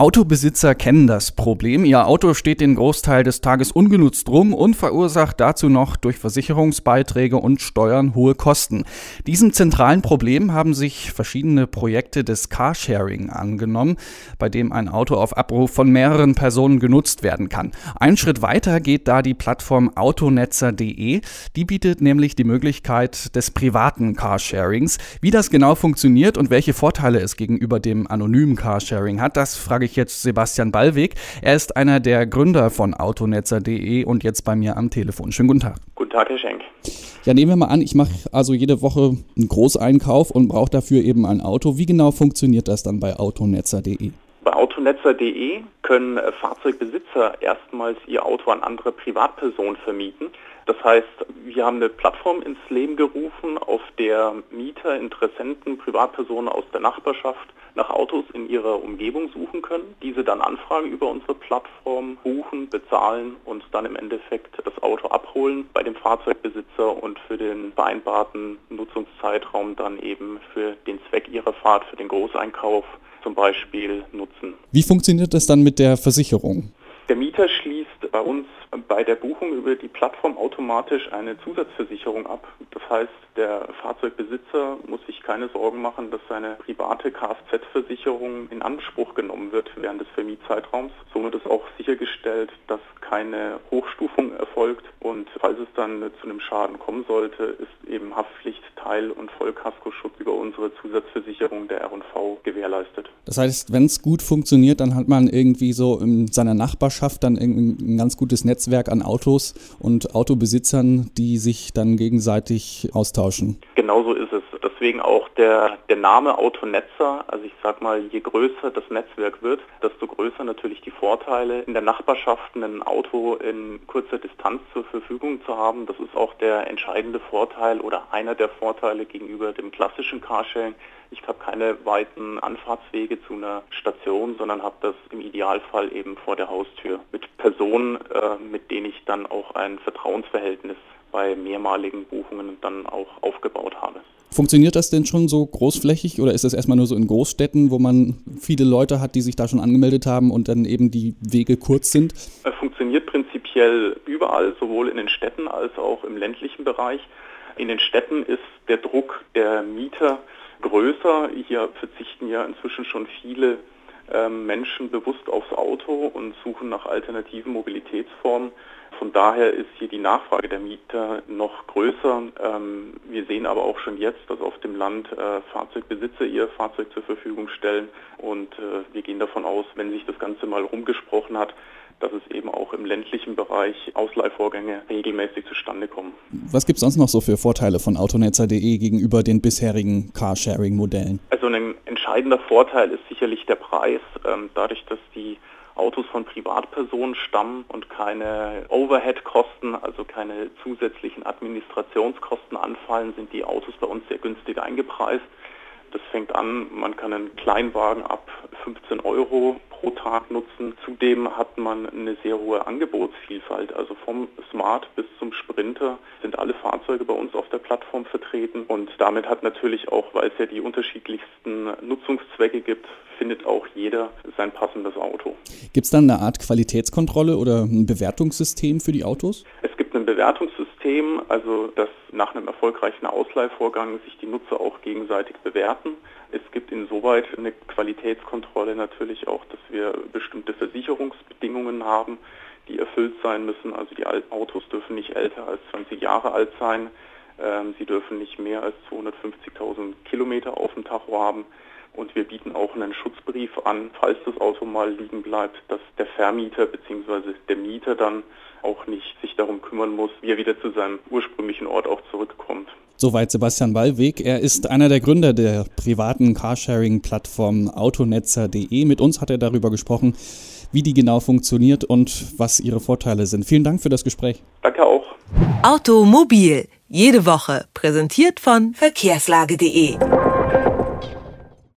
Autobesitzer kennen das Problem. Ihr Auto steht den Großteil des Tages ungenutzt rum und verursacht dazu noch durch Versicherungsbeiträge und Steuern hohe Kosten. Diesem zentralen Problem haben sich verschiedene Projekte des Carsharing angenommen, bei dem ein Auto auf Abruf von mehreren Personen genutzt werden kann. Ein Schritt weiter geht da die Plattform autonetzer.de. Die bietet nämlich die Möglichkeit des privaten Carsharings. Wie das genau funktioniert und welche Vorteile es gegenüber dem anonymen Carsharing hat, das frage ich ich jetzt Sebastian Ballweg. Er ist einer der Gründer von autonetzer.de und jetzt bei mir am Telefon. Schönen guten Tag. Guten Tag, Herr Schenk. Ja, nehmen wir mal an, ich mache also jede Woche einen Großeinkauf und brauche dafür eben ein Auto. Wie genau funktioniert das dann bei autonetzer.de? Bei autonetzer.de können äh, Fahrzeugbesitzer erstmals ihr Auto an andere Privatpersonen vermieten. Das heißt, wir haben eine Plattform ins Leben gerufen, auf der Mieter, Interessenten, Privatpersonen aus der Nachbarschaft nach Autos in ihrer Umgebung suchen können, diese dann anfragen über unsere Plattform, buchen, bezahlen und dann im Endeffekt das Auto abholen bei dem Fahrzeugbesitzer und für den vereinbarten Nutzungszeitraum dann eben für den Zweck ihrer Fahrt, für den Großeinkauf zum Beispiel nutzen. Wie funktioniert das dann mit der Versicherung? Der Mieter schließt bei uns bei der Buchung über die Plattform automatisch eine Zusatzversicherung ab. Das heißt, der Fahrzeugbesitzer muss sich keine Sorgen machen, dass seine private Kfz-Versicherung in Anspruch genommen wird während des Vermietzeitraums. Somit ist auch sichergestellt, dass keine Hochstufung erfolgt und falls es dann zu einem Schaden kommen sollte, ist eben Haftpflicht, Teil- und Vollkaskoschutz über unsere Zusatzversicherung der R&V gewährleistet. Das heißt, wenn es gut funktioniert, dann hat man irgendwie so in seiner Nachbarschaft dann ein ganz gutes Netzwerk an Autos und Autobesitzern, die sich dann gegenseitig austauschen. Genauso ist es. Deswegen auch der, der Name Autonetzer. Also ich sag mal, je größer das Netzwerk wird, desto größer natürlich die Vorteile, in der Nachbarschaft ein Auto in kurzer Distanz zur Verfügung zu haben. Das ist auch der entscheidende Vorteil oder einer der Vorteile gegenüber dem klassischen Carsharing. Ich habe keine weiten Anfahrtswege zu einer Station, sondern habe das im Idealfall eben vor der Haustür mit Personen, äh, mit denen ich dann auch ein Vertrauensverhältnis bei mehrmaligen Buchungen dann auch aufgebaut habe. Funktioniert das denn schon so großflächig oder ist das erstmal nur so in Großstädten, wo man viele Leute hat, die sich da schon angemeldet haben und dann eben die Wege kurz sind? Es funktioniert prinzipiell überall, sowohl in den Städten als auch im ländlichen Bereich. In den Städten ist der Druck der Mieter größer. Hier verzichten ja inzwischen schon viele ähm, Menschen bewusst aufs Auto und suchen nach alternativen Mobilitätsformen. Von daher ist hier die Nachfrage der Mieter noch größer. Ähm, wir sehen aber auch schon jetzt, dass auf dem Land äh, Fahrzeugbesitzer ihr Fahrzeug zur Verfügung stellen und äh, wir gehen davon aus, wenn sich das Ganze mal rumgesprochen hat, dass es eben auch im ländlichen Bereich Ausleihvorgänge regelmäßig zustande kommen. Was gibt es sonst noch so für Vorteile von autonetzer.de gegenüber den bisherigen Carsharing-Modellen? Also ein entscheidender Vorteil ist sicherlich der Preis. Ähm, dadurch, dass die Autos von Privatpersonen stammen und keine Overhead-Kosten, also keine zusätzlichen Administrationskosten anfallen, sind die Autos bei uns sehr günstig eingepreist. Das fängt an, man kann einen Kleinwagen ab 15 Euro pro Tag nutzen. Zudem hat man eine sehr hohe Angebotsvielfalt. Also vom Smart bis zum Sprinter sind alle Fahrzeuge bei uns auf der Plattform vertreten. Und damit hat natürlich auch, weil es ja die unterschiedlichsten Nutzungszwecke gibt, findet auch jeder sein passendes Auto. Gibt es dann eine Art Qualitätskontrolle oder ein Bewertungssystem für die Autos? Es gibt ein Bewertungssystem, also dass nach einem erfolgreichen Ausleihvorgang sich die Nutzer auch gegenseitig bewerten. Es gibt insoweit eine Qualitätskontrolle natürlich auch, dass wir bestimmte Versicherungsbedingungen haben, die erfüllt sein müssen. Also die Autos dürfen nicht älter als 20 Jahre alt sein. Ähm, sie dürfen nicht mehr als 250.000 Kilometer auf dem Tacho haben. Und wir bieten auch einen Schutzbrief an, falls das Auto mal liegen bleibt, dass der Vermieter bzw. der Mieter dann auch nicht sich darum kümmern muss, wie er wieder zu seinem ursprünglichen Ort auch zurückkommt. Soweit Sebastian Ballweg. Er ist einer der Gründer der privaten Carsharing-Plattform autonetzer.de. Mit uns hat er darüber gesprochen, wie die genau funktioniert und was ihre Vorteile sind. Vielen Dank für das Gespräch. Danke auch. Automobil, jede Woche, präsentiert von verkehrslage.de.